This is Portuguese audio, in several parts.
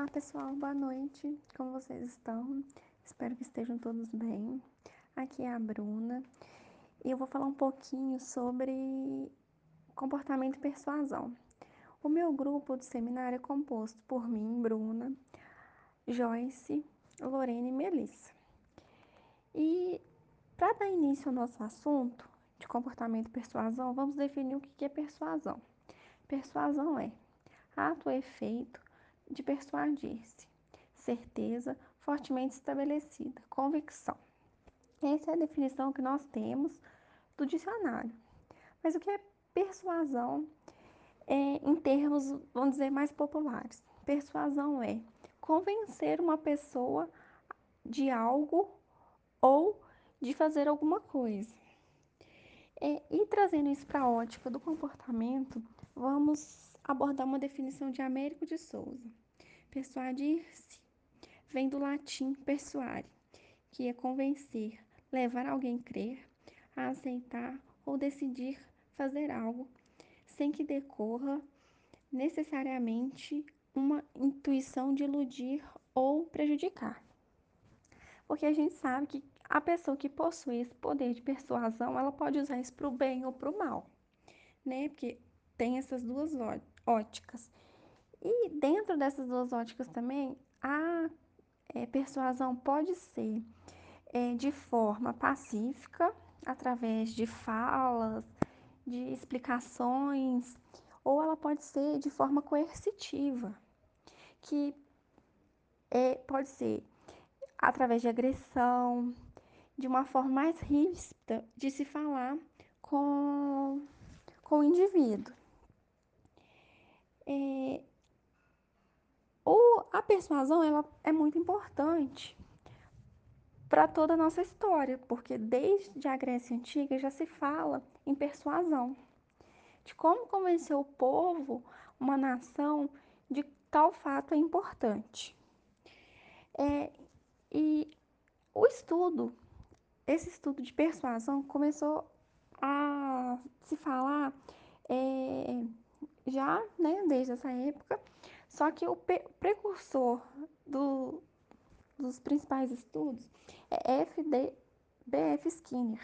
Olá pessoal, boa noite. Como vocês estão? Espero que estejam todos bem. Aqui é a Bruna e eu vou falar um pouquinho sobre comportamento e persuasão. O meu grupo de seminário é composto por mim, Bruna, Joyce, Lorena e Melissa. E para dar início ao nosso assunto de comportamento e persuasão, vamos definir o que é persuasão. Persuasão é ato ou efeito de persuadir-se, certeza fortemente estabelecida, convicção. Essa é a definição que nós temos do dicionário. Mas o que é persuasão é, em termos, vamos dizer, mais populares? Persuasão é convencer uma pessoa de algo ou de fazer alguma coisa. É, e trazendo isso para a ótica do comportamento, vamos abordar uma definição de Américo de Souza. Persuadir-se vem do latim persuare, que é convencer, levar alguém a crer, a aceitar ou decidir fazer algo, sem que decorra necessariamente uma intuição de iludir ou prejudicar. Porque a gente sabe que a pessoa que possui esse poder de persuasão, ela pode usar isso para o bem ou para o mal, né? Porque tem essas duas óticas. E dentro dessas duas óticas também, a é, persuasão pode ser é, de forma pacífica, através de falas, de explicações, ou ela pode ser de forma coercitiva, que é, pode ser através de agressão, de uma forma mais rígida de se falar com, com o indivíduo. É, a persuasão ela é muito importante para toda a nossa história, porque desde a Grécia Antiga já se fala em persuasão, de como convencer o povo, uma nação, de tal fato é importante. É, e o estudo, esse estudo de persuasão começou a se falar é, já, né, desde essa época, só que o precursor do, dos principais estudos é F.D. B.F. Skinner,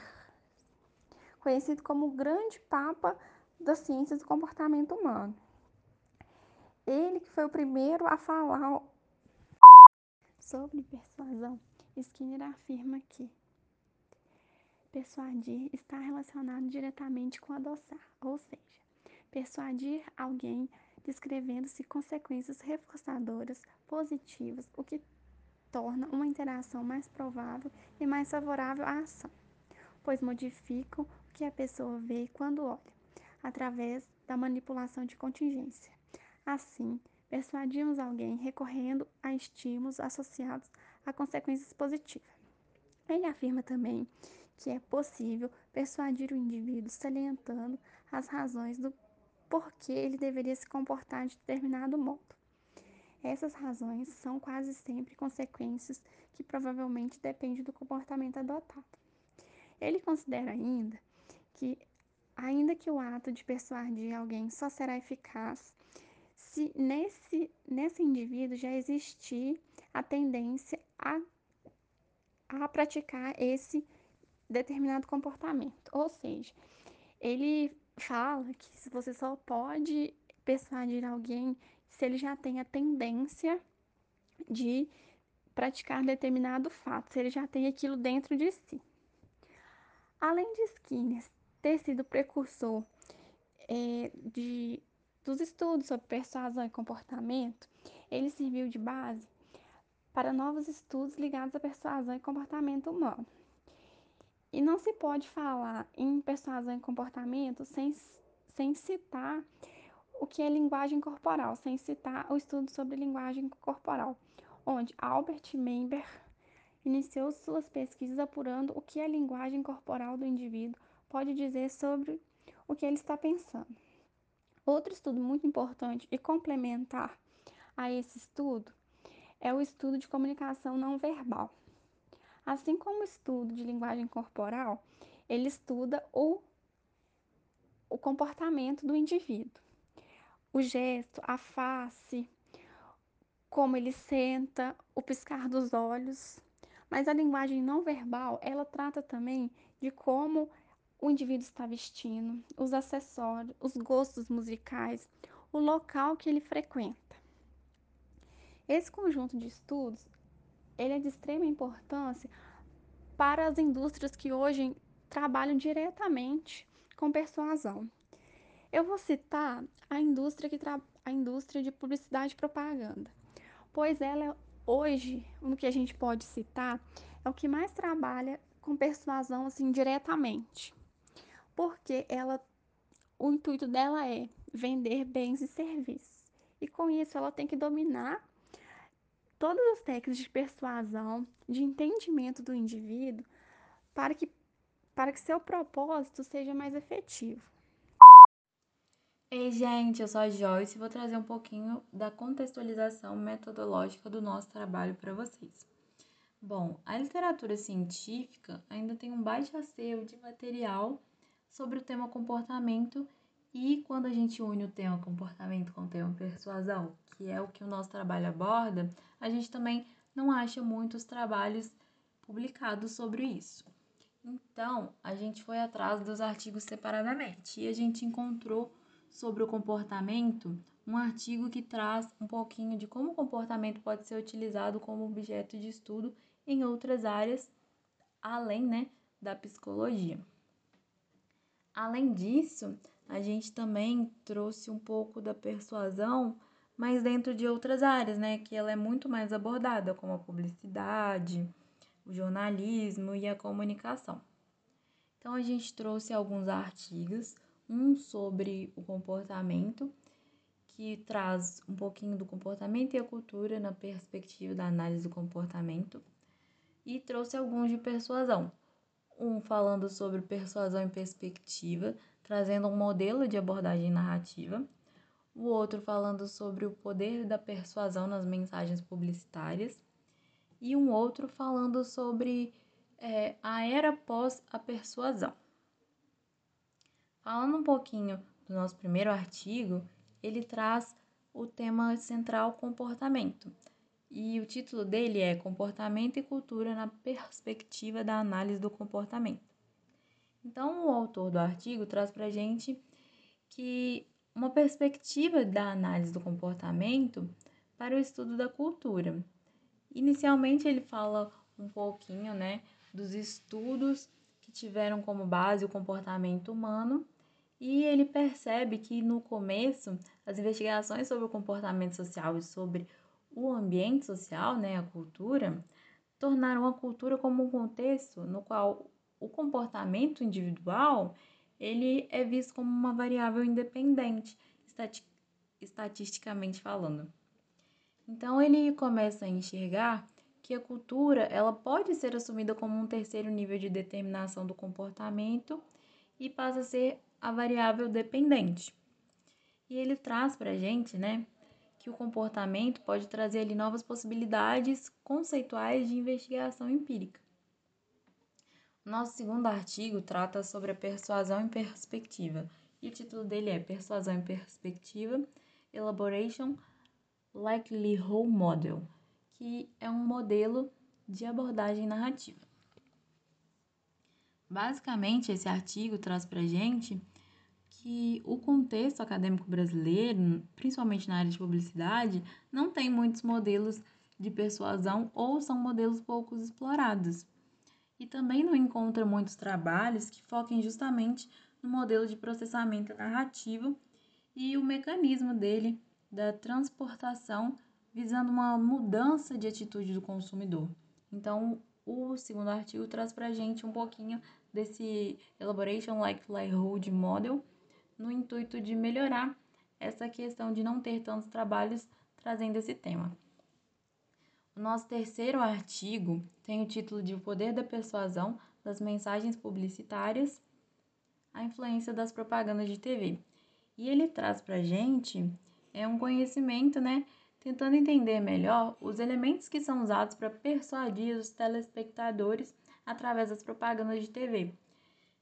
conhecido como o grande papa das ciências do comportamento humano. Ele que foi o primeiro a falar sobre persuasão. Skinner afirma que persuadir está relacionado diretamente com adoçar, ou seja, persuadir alguém descrevendo-se consequências reforçadoras positivas, o que torna uma interação mais provável e mais favorável à ação, pois modificam o que a pessoa vê quando olha, através da manipulação de contingência. Assim, persuadimos alguém recorrendo a estímulos associados a consequências positivas. Ele afirma também que é possível persuadir o indivíduo salientando as razões do porquê ele deveria se comportar de determinado modo. Essas razões são quase sempre consequências que provavelmente dependem do comportamento adotado. Ele considera ainda que, ainda que o ato de persuadir alguém só será eficaz se nesse, nesse indivíduo já existir a tendência a, a praticar esse determinado comportamento. Ou seja, ele fala que você só pode persuadir alguém se ele já tem a tendência de praticar determinado fato, se ele já tem aquilo dentro de si. Além de Skinner ter sido precursor é, de, dos estudos sobre persuasão e comportamento, ele serviu de base para novos estudos ligados à persuasão e comportamento humano. E não se pode falar em persuasão e comportamento sem, sem citar o que é linguagem corporal, sem citar o estudo sobre linguagem corporal, onde Albert Member iniciou suas pesquisas apurando o que a linguagem corporal do indivíduo pode dizer sobre o que ele está pensando. Outro estudo muito importante e complementar a esse estudo é o estudo de comunicação não verbal. Assim como o estudo de linguagem corporal, ele estuda o, o comportamento do indivíduo. O gesto, a face, como ele senta, o piscar dos olhos. Mas a linguagem não verbal, ela trata também de como o indivíduo está vestindo, os acessórios, os gostos musicais, o local que ele frequenta. Esse conjunto de estudos, ele é de extrema importância para as indústrias que hoje trabalham diretamente com persuasão. Eu vou citar a indústria que a indústria de publicidade e propaganda, pois ela hoje, o que a gente pode citar, é o que mais trabalha com persuasão assim diretamente. Porque ela o intuito dela é vender bens e serviços. E com isso ela tem que dominar todas as técnicas de persuasão, de entendimento do indivíduo, para que, para que seu propósito seja mais efetivo. Ei, gente, eu sou a Joyce e vou trazer um pouquinho da contextualização metodológica do nosso trabalho para vocês. Bom, a literatura científica ainda tem um baixo acervo de material sobre o tema comportamento e quando a gente une o tema comportamento com o tema persuasão, que é o que o nosso trabalho aborda, a gente também não acha muitos trabalhos publicados sobre isso. Então, a gente foi atrás dos artigos separadamente e a gente encontrou sobre o comportamento um artigo que traz um pouquinho de como o comportamento pode ser utilizado como objeto de estudo em outras áreas além, né, da psicologia. Além disso, a gente também trouxe um pouco da persuasão, mas dentro de outras áreas, né, que ela é muito mais abordada, como a publicidade, o jornalismo e a comunicação. Então a gente trouxe alguns artigos, um sobre o comportamento, que traz um pouquinho do comportamento e a cultura na perspectiva da análise do comportamento, e trouxe alguns de persuasão. Um falando sobre persuasão em perspectiva, trazendo um modelo de abordagem narrativa. O outro falando sobre o poder da persuasão nas mensagens publicitárias. E um outro falando sobre é, a era pós a persuasão. Falando um pouquinho do nosso primeiro artigo, ele traz o tema central comportamento. E o título dele é Comportamento e Cultura na Perspectiva da Análise do Comportamento. Então, o autor do artigo traz para a gente que uma perspectiva da análise do comportamento para o estudo da cultura. Inicialmente, ele fala um pouquinho né, dos estudos que tiveram como base o comportamento humano e ele percebe que no começo as investigações sobre o comportamento social e sobre o ambiente social, né, a cultura, tornaram a cultura como um contexto no qual o comportamento individual ele é visto como uma variável independente, estatisticamente falando. Então ele começa a enxergar que a cultura ela pode ser assumida como um terceiro nível de determinação do comportamento e passa a ser a variável dependente. E ele traz para a gente, né, que o comportamento pode trazer ali novas possibilidades conceituais de investigação empírica. Nosso segundo artigo trata sobre a persuasão em perspectiva, e o título dele é Persuasão em Perspectiva, Elaboration Likelihood Model, que é um modelo de abordagem narrativa. Basicamente, esse artigo traz para gente que o contexto acadêmico brasileiro, principalmente na área de publicidade, não tem muitos modelos de persuasão ou são modelos poucos explorados. E também não encontra muitos trabalhos que foquem justamente no modelo de processamento narrativo e o mecanismo dele da transportação visando uma mudança de atitude do consumidor. Então, o segundo artigo traz para a gente um pouquinho desse Elaboration Likelihood Model, no intuito de melhorar essa questão de não ter tantos trabalhos trazendo esse tema. O nosso terceiro artigo tem o título de O Poder da Persuasão das Mensagens Publicitárias, a influência das propagandas de TV. E ele traz para a gente é um conhecimento, né, tentando entender melhor os elementos que são usados para persuadir os telespectadores através das propagandas de TV.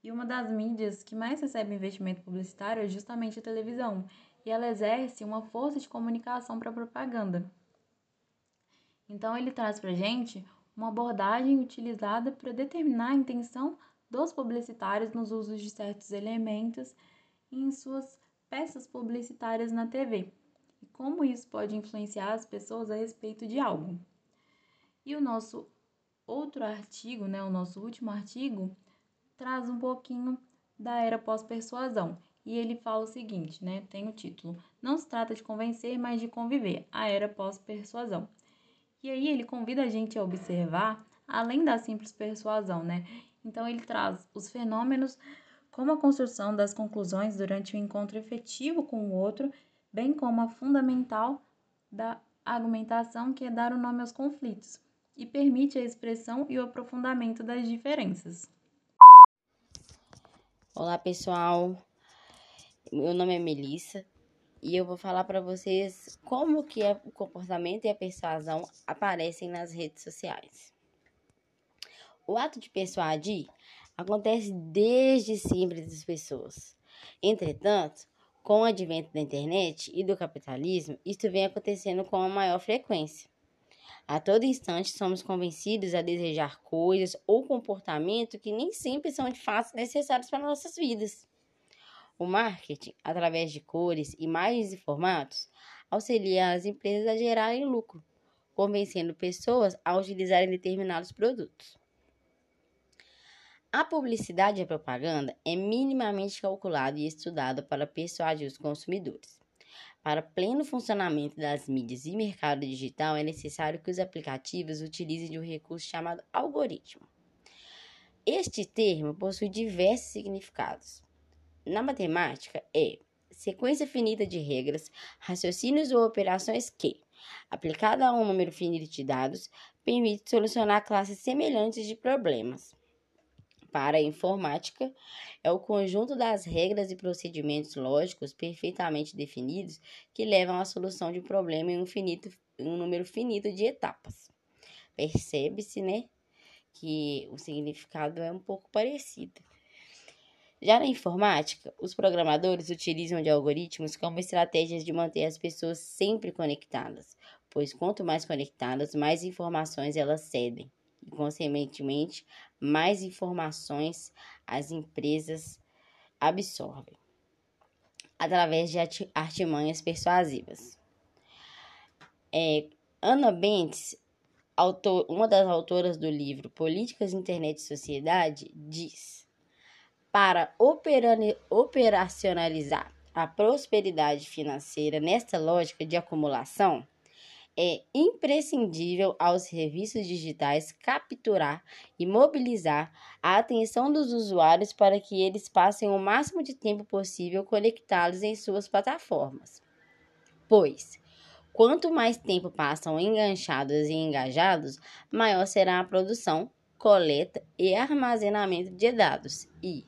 E uma das mídias que mais recebe investimento publicitário é justamente a televisão, e ela exerce uma força de comunicação para a propaganda. Então, ele traz para gente uma abordagem utilizada para determinar a intenção dos publicitários nos usos de certos elementos em suas peças publicitárias na TV e como isso pode influenciar as pessoas a respeito de algo. E o nosso outro artigo, né, o nosso último artigo, traz um pouquinho da era pós-persuasão. E ele fala o seguinte, né? Tem o título: Não se trata de convencer, mas de conviver. A era pós-persuasão. E aí ele convida a gente a observar além da simples persuasão, né? Então ele traz os fenômenos como a construção das conclusões durante o encontro efetivo com o outro, bem como a fundamental da argumentação que é dar o nome aos conflitos e permite a expressão e o aprofundamento das diferenças. Olá, pessoal. Meu nome é Melissa e eu vou falar para vocês como que o comportamento e a persuasão aparecem nas redes sociais. O ato de persuadir acontece desde sempre das pessoas. Entretanto, com o advento da internet e do capitalismo, isto vem acontecendo com a maior frequência. A todo instante somos convencidos a desejar coisas ou comportamento que nem sempre são de fato necessários para nossas vidas. O marketing, através de cores, imagens e formatos, auxilia as empresas a gerarem lucro, convencendo pessoas a utilizarem determinados produtos. A publicidade e a propaganda é minimamente calculada e estudada para persuadir os consumidores. Para pleno funcionamento das mídias e mercado digital, é necessário que os aplicativos utilizem de um recurso chamado algoritmo. Este termo possui diversos significados. Na matemática, é sequência finita de regras, raciocínios ou operações que, aplicada a um número finito de dados, permite solucionar classes semelhantes de problemas para a informática é o conjunto das regras e procedimentos lógicos perfeitamente definidos que levam à solução de um problema em um, finito, um número finito de etapas. Percebe-se, né, que o significado é um pouco parecido. Já na informática, os programadores utilizam de algoritmos como estratégias de manter as pessoas sempre conectadas, pois quanto mais conectadas, mais informações elas cedem e, consequentemente, mais informações as empresas absorvem através de artimanhas persuasivas. É, Ana Bentes, autor, uma das autoras do livro Políticas, Internet e Sociedade, diz: para operacionalizar a prosperidade financeira nesta lógica de acumulação, é imprescindível aos serviços digitais capturar e mobilizar a atenção dos usuários para que eles passem o máximo de tempo possível conectados em suas plataformas. Pois, quanto mais tempo passam enganchados e engajados, maior será a produção, coleta e armazenamento de dados e,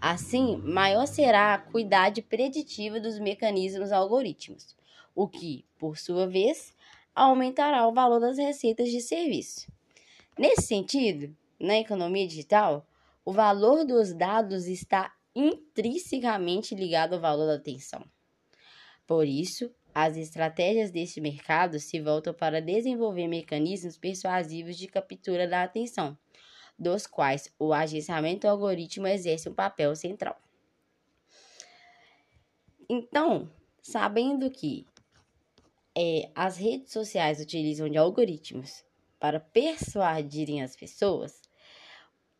assim, maior será a acuidade preditiva dos mecanismos algoritmos, o que, por sua vez, aumentará o valor das receitas de serviço. Nesse sentido, na economia digital, o valor dos dados está intrinsecamente ligado ao valor da atenção. Por isso, as estratégias deste mercado se voltam para desenvolver mecanismos persuasivos de captura da atenção, dos quais o agenciamento algoritmo exerce um papel central. Então, sabendo que é, as redes sociais utilizam de algoritmos para persuadirem as pessoas,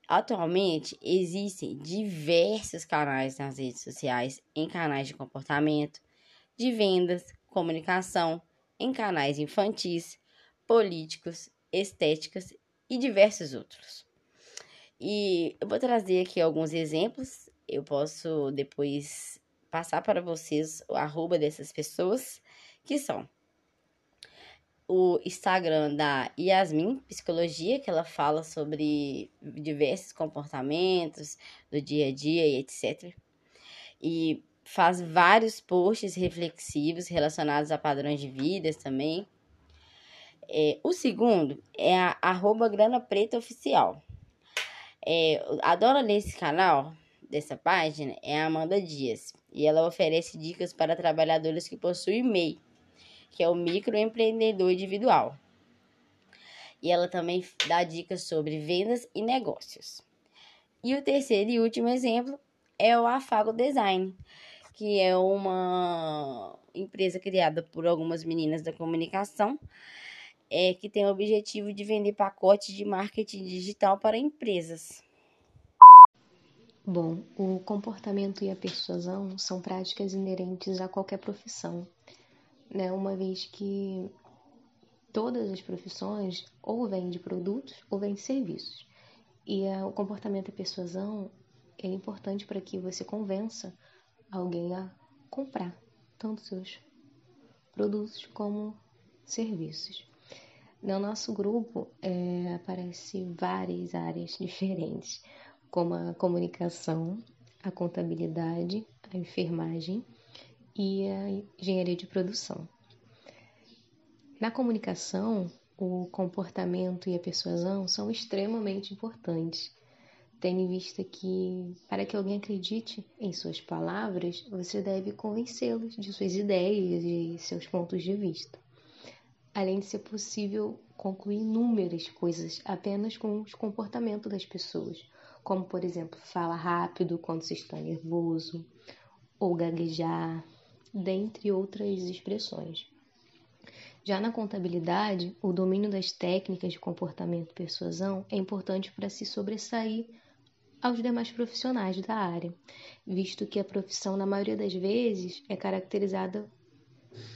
atualmente existem diversos canais nas redes sociais, em canais de comportamento, de vendas, comunicação, em canais infantis, políticos, estéticas e diversos outros. E eu vou trazer aqui alguns exemplos. Eu posso depois passar para vocês o arroba dessas pessoas, que são o Instagram da Yasmin Psicologia, que ela fala sobre diversos comportamentos do dia a dia e etc. E faz vários posts reflexivos relacionados a padrões de vida também. É, o segundo é a arroba Grana Preta Oficial. É, a dona desse canal, dessa página, é a Amanda Dias. E ela oferece dicas para trabalhadores que possuem MEI, que é o microempreendedor individual. e ela também dá dicas sobre vendas e negócios. E o terceiro e último exemplo é o Afago Design, que é uma empresa criada por algumas meninas da comunicação, é, que tem o objetivo de vender pacotes de marketing digital para empresas. Bom, o comportamento e a persuasão são práticas inerentes a qualquer profissão, né? Uma vez que todas as profissões ou vendem produtos ou vendem serviços. E o comportamento e a persuasão é importante para que você convença alguém a comprar tanto seus produtos como serviços. No nosso grupo é, aparece várias áreas diferentes como a comunicação, a contabilidade, a enfermagem e a engenharia de produção. Na comunicação, o comportamento e a persuasão são extremamente importantes, tendo em vista que, para que alguém acredite em suas palavras, você deve convencê-los de suas ideias e seus pontos de vista. Além de ser possível concluir inúmeras coisas apenas com o comportamento das pessoas, como por exemplo, fala rápido quando se está nervoso, ou gaguejar, dentre outras expressões. Já na contabilidade, o domínio das técnicas de comportamento e persuasão é importante para se sobressair aos demais profissionais da área, visto que a profissão, na maioria das vezes, é caracterizada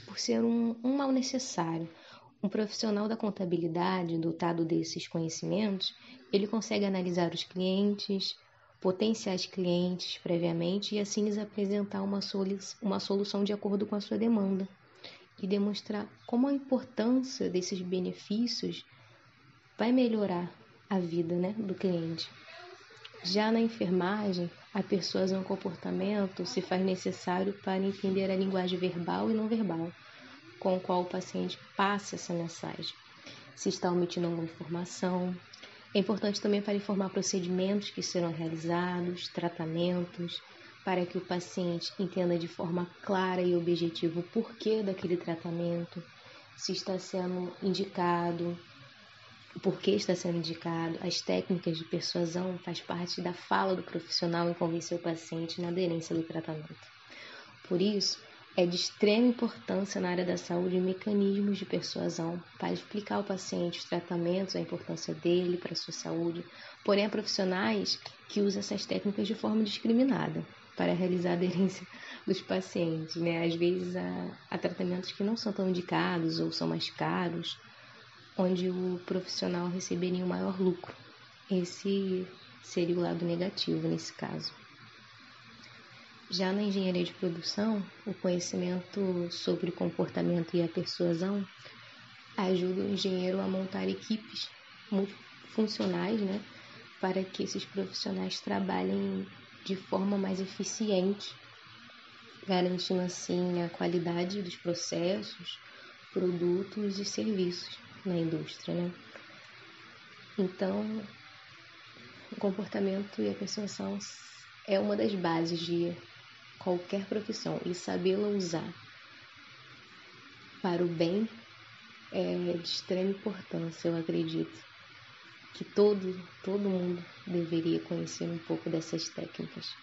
por ser um, um mal necessário, um profissional da contabilidade, dotado desses conhecimentos, ele consegue analisar os clientes, potenciais clientes previamente e assim lhes apresentar uma, solu uma solução de acordo com a sua demanda e demonstrar como a importância desses benefícios vai melhorar a vida né, do cliente. Já na enfermagem, a persuasão comportamento se faz necessário para entender a linguagem verbal e não verbal com o qual o paciente passa essa mensagem. Se está omitindo alguma informação. É importante também para informar procedimentos que serão realizados, tratamentos, para que o paciente entenda de forma clara e objetiva o porquê daquele tratamento, se está sendo indicado, o porquê está sendo indicado, as técnicas de persuasão faz parte da fala do profissional em convencer o paciente na aderência do tratamento. Por isso, é de extrema importância na área da saúde mecanismos de persuasão para explicar ao paciente os tratamentos, a importância dele para a sua saúde. Porém, há profissionais que usam essas técnicas de forma discriminada para realizar a aderência dos pacientes. Né? Às vezes, há, há tratamentos que não são tão indicados ou são mais caros, onde o profissional receberia um maior lucro. Esse seria o lado negativo nesse caso. Já na engenharia de produção, o conhecimento sobre o comportamento e a persuasão ajuda o engenheiro a montar equipes funcionais, né, para que esses profissionais trabalhem de forma mais eficiente, garantindo assim a qualidade dos processos, produtos e serviços na indústria, né? Então, o comportamento e a persuasão é uma das bases de qualquer profissão e sabê-la usar para o bem é de extrema importância, eu acredito. Que todo, todo mundo deveria conhecer um pouco dessas técnicas.